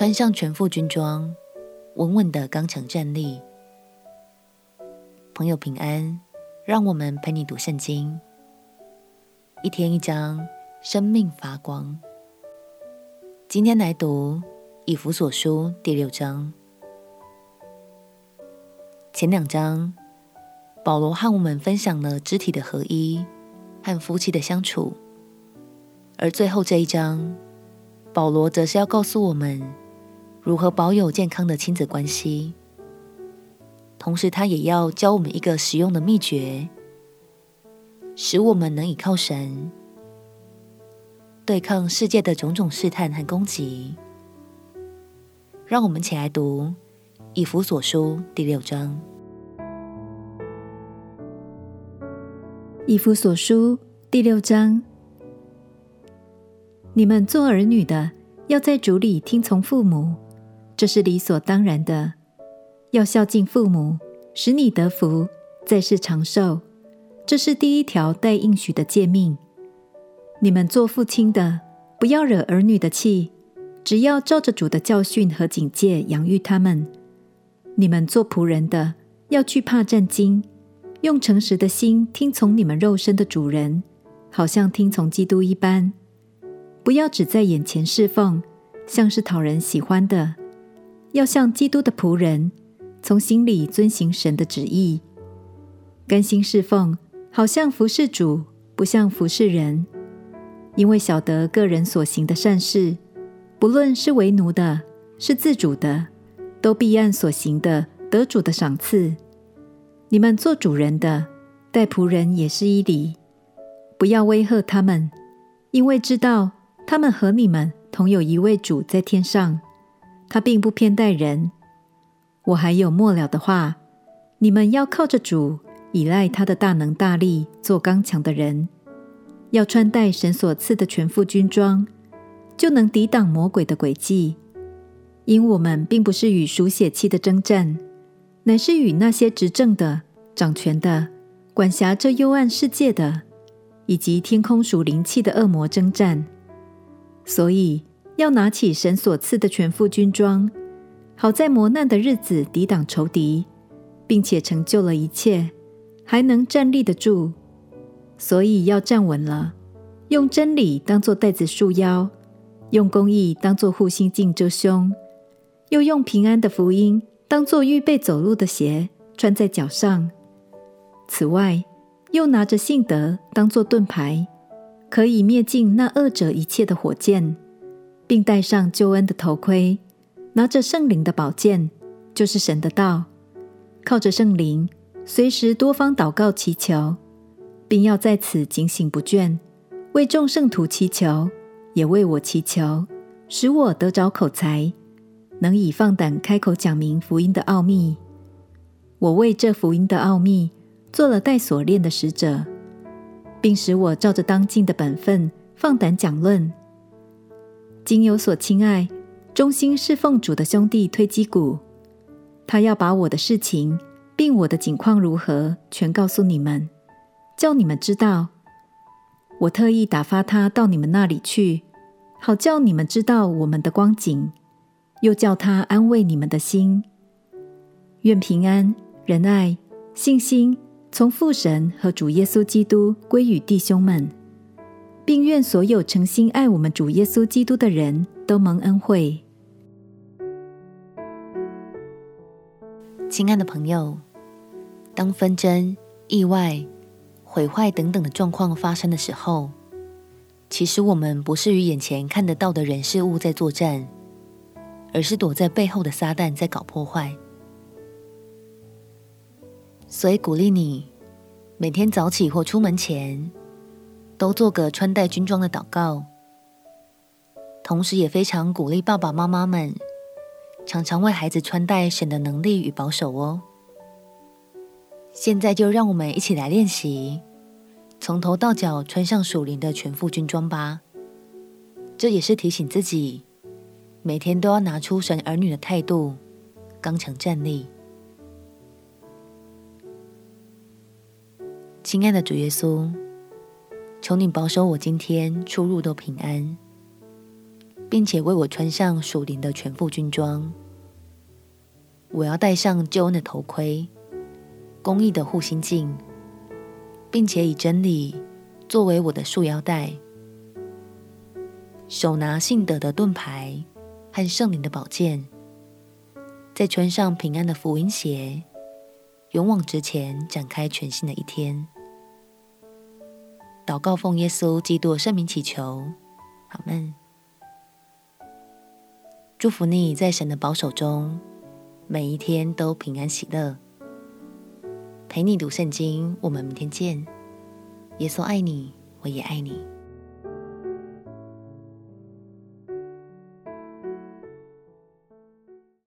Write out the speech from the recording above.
穿上全副军装，稳稳的刚强站立。朋友平安，让我们陪你读圣经，一天一章，生命发光。今天来读以弗所书第六章。前两章，保罗和我们分享了肢体的合一和夫妻的相处，而最后这一章，保罗则是要告诉我们。如何保有健康的亲子关系？同时，他也要教我们一个实用的秘诀，使我们能倚靠神，对抗世界的种种试探和攻击。让我们起来读《以弗所书》第六章。《以弗所书》第六章，你们做儿女的，要在主里听从父母。这是理所当然的，要孝敬父母，使你得福，在世长寿。这是第一条带应许的诫命。你们做父亲的，不要惹儿女的气，只要照着主的教训和警戒养育他们。你们做仆人的，要惧怕战兢，用诚实的心听从你们肉身的主人，好像听从基督一般。不要只在眼前侍奉，像是讨人喜欢的。要像基督的仆人，从心里遵行神的旨意，甘心侍奉，好像服侍主，不像服侍人。因为晓得个人所行的善事，不论是为奴的，是自主的，都必按所行的得主的赏赐。你们做主人的，待仆人也是一理，不要威吓他们，因为知道他们和你们同有一位主在天上。他并不偏待人。我还有末了的话：你们要靠着主，倚赖他的大能大力，做刚强的人。要穿戴神所赐的全副军装，就能抵挡魔鬼的诡计。因我们并不是与属血气的争战，乃是与那些执政的、掌权的、管辖这幽暗世界的，以及天空属灵气的恶魔争战。所以。要拿起神所赐的全副军装，好在磨难的日子抵挡仇敌，并且成就了一切，还能站立得住。所以要站稳了，用真理当作带子束腰，用公义当作护心镜遮胸，又用平安的福音当作预备走路的鞋穿在脚上。此外，又拿着信德当作盾牌，可以灭尽那恶者一切的火箭。并戴上救恩的头盔，拿着圣灵的宝剑，就是神的道，靠着圣灵，随时多方祷告祈求，并要在此警醒不倦，为众圣徒祈求，也为我祈求，使我得着口才，能以放胆开口讲明福音的奥秘。我为这福音的奥秘做了带锁链的使者，并使我照着当尽的本分放胆讲论。今有所亲爱、忠心侍奉主的兄弟推基古，他要把我的事情，并我的景况如何，全告诉你们，叫你们知道。我特意打发他到你们那里去，好叫你们知道我们的光景，又叫他安慰你们的心。愿平安、仁爱、信心从父神和主耶稣基督归与弟兄们。并愿所有诚心爱我们主耶稣基督的人都蒙恩惠。亲爱的朋友，当纷争、意外、毁坏等等的状况发生的时候，其实我们不是与眼前看得到的人事物在作战，而是躲在背后的撒旦在搞破坏。所以鼓励你，每天早起或出门前，都做个穿戴军装的祷告，同时也非常鼓励爸爸妈妈们常常为孩子穿戴神的能力与保守哦。现在就让我们一起来练习，从头到脚穿上属灵的全副军装吧。这也是提醒自己，每天都要拿出神儿女的态度，刚强站立。亲爱的主耶稣。求你保守我今天出入都平安，并且为我穿上属灵的全副军装。我要戴上救恩的头盔、公义的护心镜，并且以真理作为我的束腰带，手拿信德的盾牌和圣灵的宝剑，再穿上平安的福音鞋，勇往直前，展开全新的一天。祷告奉耶稣基督圣名祈求，阿门。祝福你在神的保守中，每一天都平安喜乐。陪你读圣经，我们明天见。耶稣爱你，我也爱你。